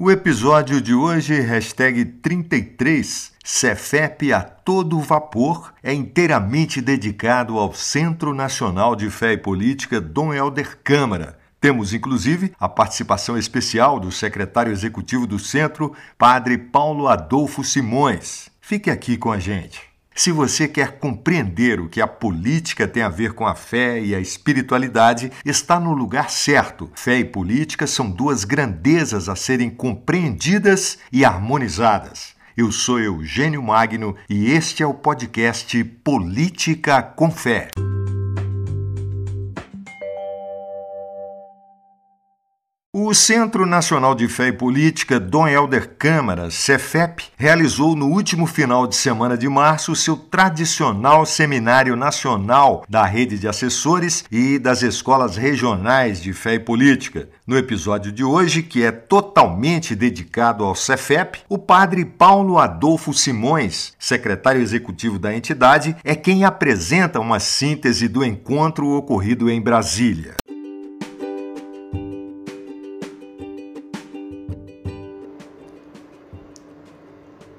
O episódio de hoje, hashtag 33, Cefep a todo vapor, é inteiramente dedicado ao Centro Nacional de Fé e Política Dom Helder Câmara. Temos, inclusive, a participação especial do secretário executivo do centro, Padre Paulo Adolfo Simões. Fique aqui com a gente. Se você quer compreender o que a política tem a ver com a fé e a espiritualidade, está no lugar certo. Fé e política são duas grandezas a serem compreendidas e harmonizadas. Eu sou Eugênio Magno e este é o podcast Política com Fé. O Centro Nacional de Fé e Política Dom Helder Câmara, Cefep, realizou no último final de semana de março seu tradicional seminário nacional da rede de assessores e das escolas regionais de fé e política. No episódio de hoje, que é totalmente dedicado ao Cefep, o padre Paulo Adolfo Simões, secretário executivo da entidade, é quem apresenta uma síntese do encontro ocorrido em Brasília.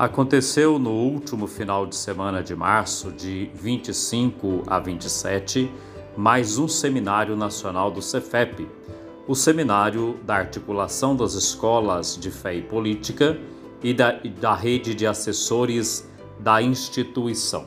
Aconteceu no último final de semana de março, de 25 a 27, mais um seminário nacional do Cefep, o seminário da articulação das escolas de fé e política e da, da rede de assessores da instituição.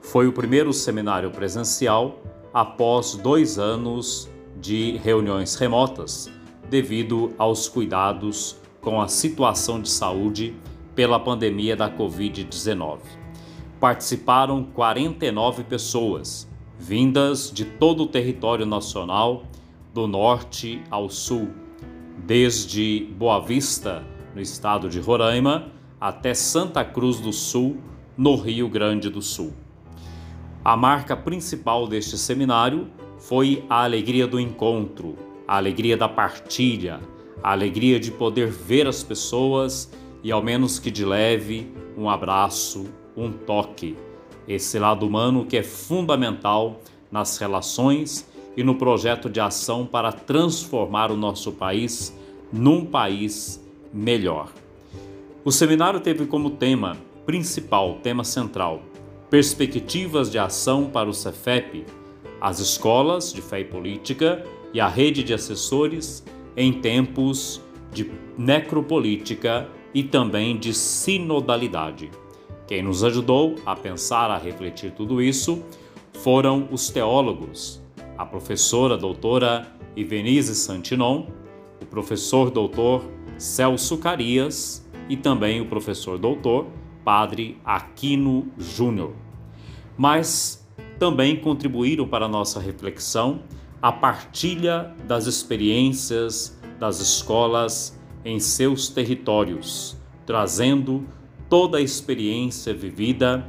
Foi o primeiro seminário presencial após dois anos de reuniões remotas, devido aos cuidados com a situação de saúde pela pandemia da Covid-19. Participaram 49 pessoas, vindas de todo o território nacional, do norte ao sul, desde Boa Vista, no estado de Roraima, até Santa Cruz do Sul, no Rio Grande do Sul. A marca principal deste seminário foi a alegria do encontro, a alegria da partilha, a alegria de poder ver as pessoas e ao menos que de leve, um abraço, um toque. Esse lado humano que é fundamental nas relações e no projeto de ação para transformar o nosso país num país melhor. O seminário teve como tema principal, tema central, perspectivas de ação para o Cefep, as escolas de fé e política e a rede de assessores em tempos de necropolítica e também de sinodalidade. Quem nos ajudou a pensar, a refletir tudo isso foram os teólogos, a professora doutora Ivenise Santinon, o professor doutor Celso Carias e também o professor doutor Padre Aquino Júnior. Mas também contribuíram para a nossa reflexão a partilha das experiências das escolas em seus territórios, trazendo toda a experiência vivida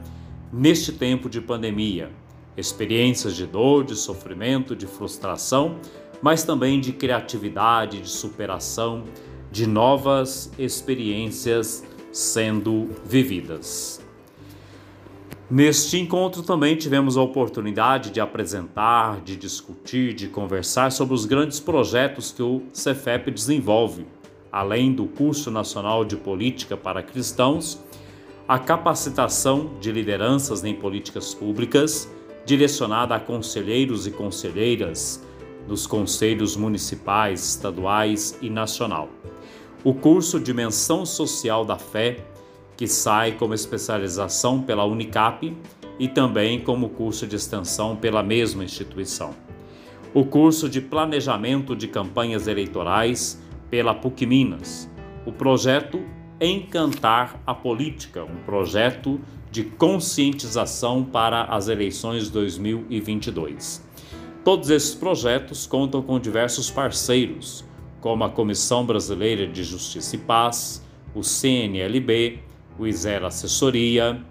neste tempo de pandemia, experiências de dor, de sofrimento, de frustração, mas também de criatividade, de superação, de novas experiências sendo vividas. Neste encontro também tivemos a oportunidade de apresentar, de discutir, de conversar sobre os grandes projetos que o Cefep desenvolve além do curso nacional de política para cristãos, a capacitação de lideranças em políticas públicas, direcionada a conselheiros e conselheiras dos conselhos municipais, estaduais e nacional. O curso Dimensão Social da Fé, que sai como especialização pela Unicap e também como curso de extensão pela mesma instituição. O curso de Planejamento de Campanhas Eleitorais, pela PUC Minas, o projeto Encantar a Política, um projeto de conscientização para as eleições 2022. Todos esses projetos contam com diversos parceiros, como a Comissão Brasileira de Justiça e Paz, o CNLB, o ISER Assessoria,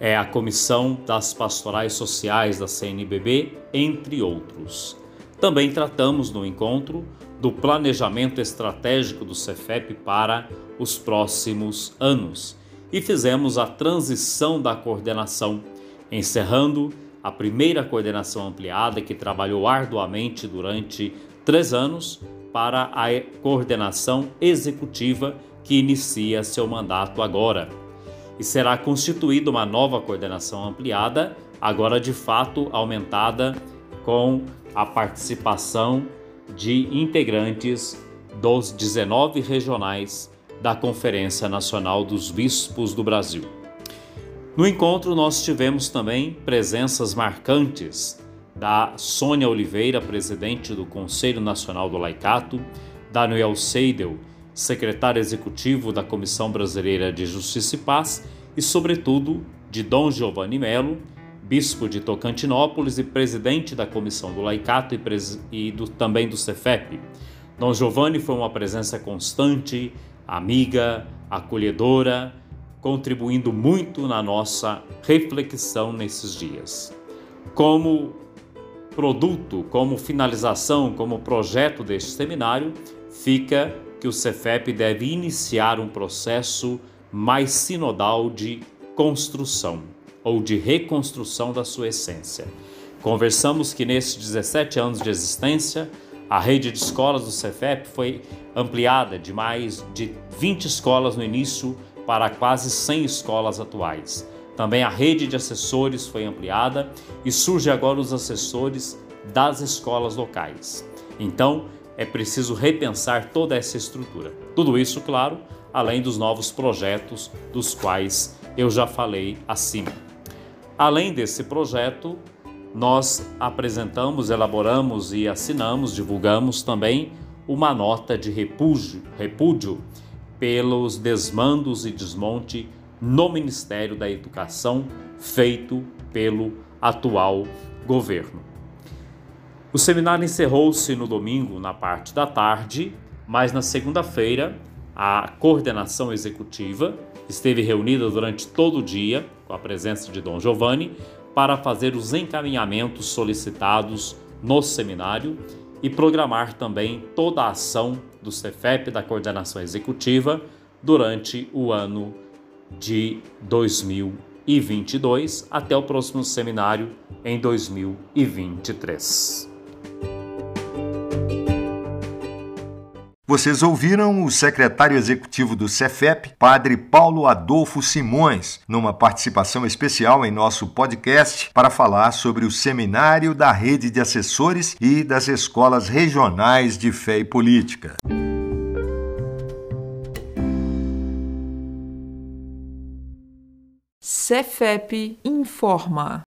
é a Comissão das Pastorais Sociais da CNBB, entre outros. Também tratamos no encontro do planejamento estratégico do Cefep para os próximos anos e fizemos a transição da coordenação, encerrando a primeira coordenação ampliada que trabalhou arduamente durante três anos para a coordenação executiva que inicia seu mandato agora. E será constituída uma nova coordenação ampliada, agora de fato aumentada com a participação de integrantes dos 19 regionais da Conferência Nacional dos Bispos do Brasil. No encontro, nós tivemos também presenças marcantes da Sônia Oliveira, presidente do Conselho Nacional do Laicato, Daniel Seidel, secretário executivo da Comissão Brasileira de Justiça e Paz, e, sobretudo, de Dom Giovanni Melo, bispo de Tocantinópolis e presidente da Comissão do Laicato e, e do, também do Cefep. Dom Giovanni foi uma presença constante, amiga, acolhedora, contribuindo muito na nossa reflexão nesses dias. Como produto, como finalização, como projeto deste seminário, fica que o Cefep deve iniciar um processo mais sinodal de construção ou de reconstrução da sua essência. Conversamos que nesses 17 anos de existência, a rede de escolas do Cefep foi ampliada de mais de 20 escolas no início para quase 100 escolas atuais. Também a rede de assessores foi ampliada e surge agora os assessores das escolas locais. Então, é preciso repensar toda essa estrutura. Tudo isso, claro, além dos novos projetos dos quais eu já falei acima. Além desse projeto, nós apresentamos, elaboramos e assinamos, divulgamos também uma nota de repúdio, repúdio pelos desmandos e desmonte no Ministério da Educação feito pelo atual governo. O seminário encerrou-se no domingo, na parte da tarde, mas na segunda-feira, a coordenação executiva esteve reunida durante todo o dia, com a presença de Dom Giovanni, para fazer os encaminhamentos solicitados no seminário e programar também toda a ação do CEFEP da coordenação executiva durante o ano de 2022 até o próximo seminário em 2023. Vocês ouviram o secretário executivo do Cefep, Padre Paulo Adolfo Simões, numa participação especial em nosso podcast para falar sobre o seminário da rede de assessores e das escolas regionais de fé e política. Cefep informa.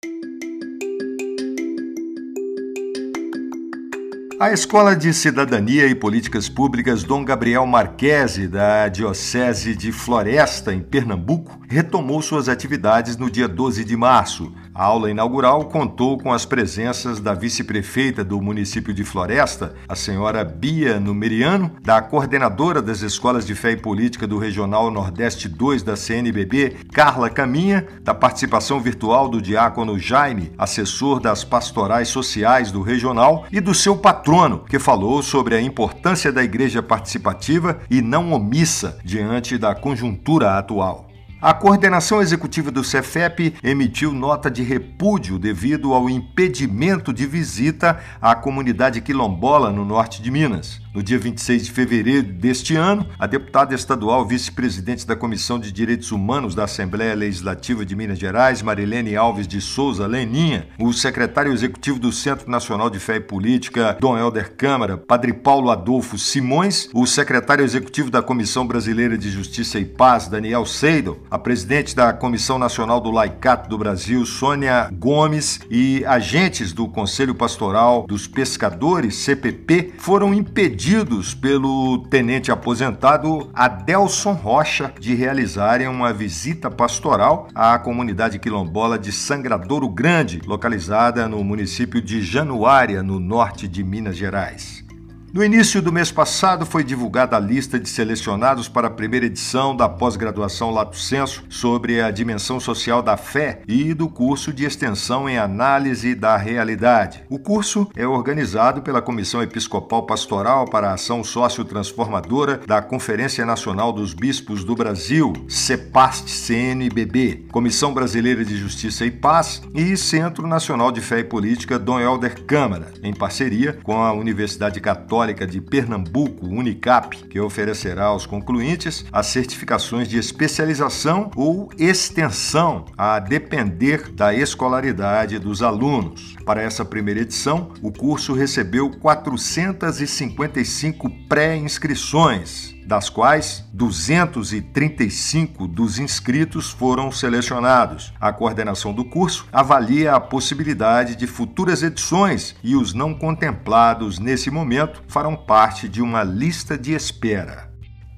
A Escola de Cidadania e Políticas Públicas Dom Gabriel Marquese, da Diocese de Floresta, em Pernambuco, retomou suas atividades no dia 12 de março. A aula inaugural contou com as presenças da vice-prefeita do município de Floresta, a senhora Bia Numeriano, da coordenadora das Escolas de Fé e Política do Regional Nordeste 2 da CNBB, Carla Caminha, da participação virtual do diácono Jaime, assessor das pastorais sociais do regional, e do seu patrono, que falou sobre a importância da igreja participativa e não omissa diante da conjuntura atual. A coordenação executiva do Cefep emitiu nota de repúdio devido ao impedimento de visita à comunidade quilombola no norte de Minas. No dia 26 de fevereiro deste ano, a deputada estadual vice-presidente da Comissão de Direitos Humanos da Assembleia Legislativa de Minas Gerais, Marilene Alves de Souza Leninha, o secretário executivo do Centro Nacional de Fé e Política, Dom Helder Câmara, Padre Paulo Adolfo Simões, o secretário executivo da Comissão Brasileira de Justiça e Paz, Daniel Seidel, a presidente da Comissão Nacional do Laicato do Brasil, Sônia Gomes, e agentes do Conselho Pastoral dos Pescadores, CPP, foram impedidos pedidos pelo tenente aposentado Adelson Rocha de realizarem uma visita pastoral à comunidade quilombola de Sangradouro Grande, localizada no município de Januária, no norte de Minas Gerais. No início do mês passado foi divulgada a lista de selecionados para a primeira edição da pós-graduação Lato Senso sobre a dimensão social da fé e do curso de extensão em análise da realidade. O curso é organizado pela Comissão Episcopal Pastoral para a Ação Sócio-Transformadora da Conferência Nacional dos Bispos do Brasil, CEPAST-CNBB, Comissão Brasileira de Justiça e Paz e Centro Nacional de Fé e Política Dom Helder Câmara, em parceria com a Universidade Católica Católica de Pernambuco, Unicap, que oferecerá aos concluintes as certificações de especialização ou extensão, a depender da escolaridade dos alunos. Para essa primeira edição, o curso recebeu 455 pré-inscrições das quais 235 dos inscritos foram selecionados. A coordenação do curso avalia a possibilidade de futuras edições e os não contemplados nesse momento farão parte de uma lista de espera.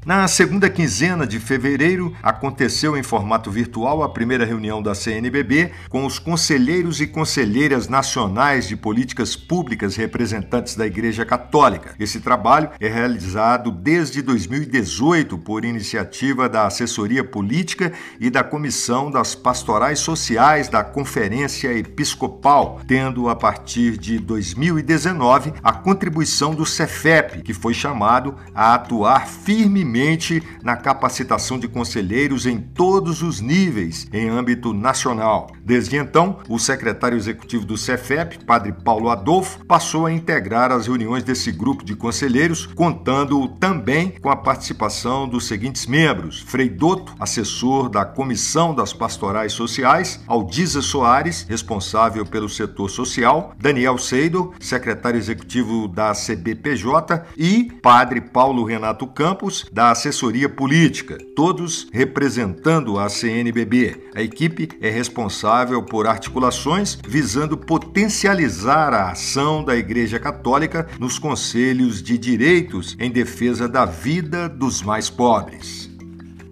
Na segunda quinzena de fevereiro, aconteceu em formato virtual a primeira reunião da CNBB com os conselheiros e conselheiras nacionais de políticas públicas representantes da Igreja Católica. Esse trabalho é realizado desde 2018 por iniciativa da Assessoria Política e da Comissão das Pastorais Sociais da Conferência Episcopal, tendo a partir de 2019 a contribuição do Cefep, que foi chamado a atuar firmemente na capacitação de conselheiros em todos os níveis em âmbito nacional. Desde então, o secretário executivo do Cefep, Padre Paulo Adolfo, passou a integrar as reuniões desse grupo de conselheiros, contando também com a participação dos seguintes membros: Frei Doto, assessor da Comissão das Pastorais Sociais, Aldiza Soares, responsável pelo setor social, Daniel Seido, secretário executivo da CBPJ e Padre Paulo Renato Campos, da assessoria política, todos representando a CNBB. A equipe é responsável por articulações visando potencializar a ação da Igreja Católica nos conselhos de direitos em defesa da vida dos mais pobres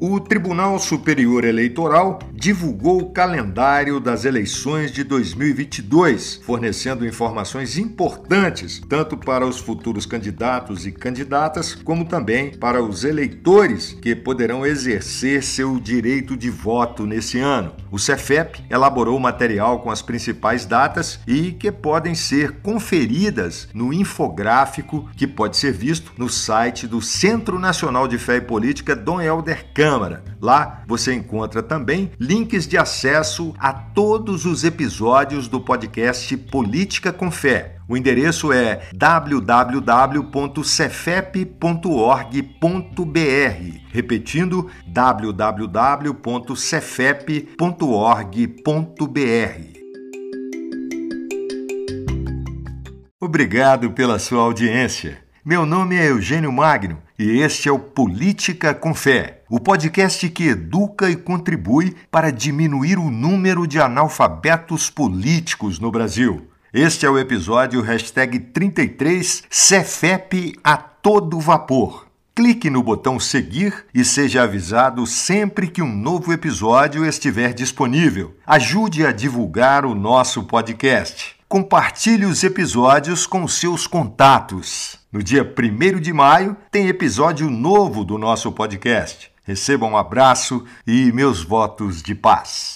o Tribunal Superior Eleitoral divulgou o calendário das eleições de 2022, fornecendo informações importantes tanto para os futuros candidatos e candidatas, como também para os eleitores que poderão exercer seu direito de voto nesse ano. O Cefep elaborou material com as principais datas e que podem ser conferidas no infográfico que pode ser visto no site do Centro Nacional de Fé e Política Dom Helder Câmara Câmara. Lá você encontra também links de acesso a todos os episódios do podcast Política com Fé. O endereço é www.cefep.org.br. Repetindo, www.cefep.org.br. Obrigado pela sua audiência. Meu nome é Eugênio Magno e este é o Política com Fé, o podcast que educa e contribui para diminuir o número de analfabetos políticos no Brasil. Este é o episódio hashtag 33 Cefep a todo vapor. Clique no botão seguir e seja avisado sempre que um novo episódio estiver disponível. Ajude a divulgar o nosso podcast. Compartilhe os episódios com seus contatos. No dia 1 de maio tem episódio novo do nosso podcast. Receba um abraço e meus votos de paz.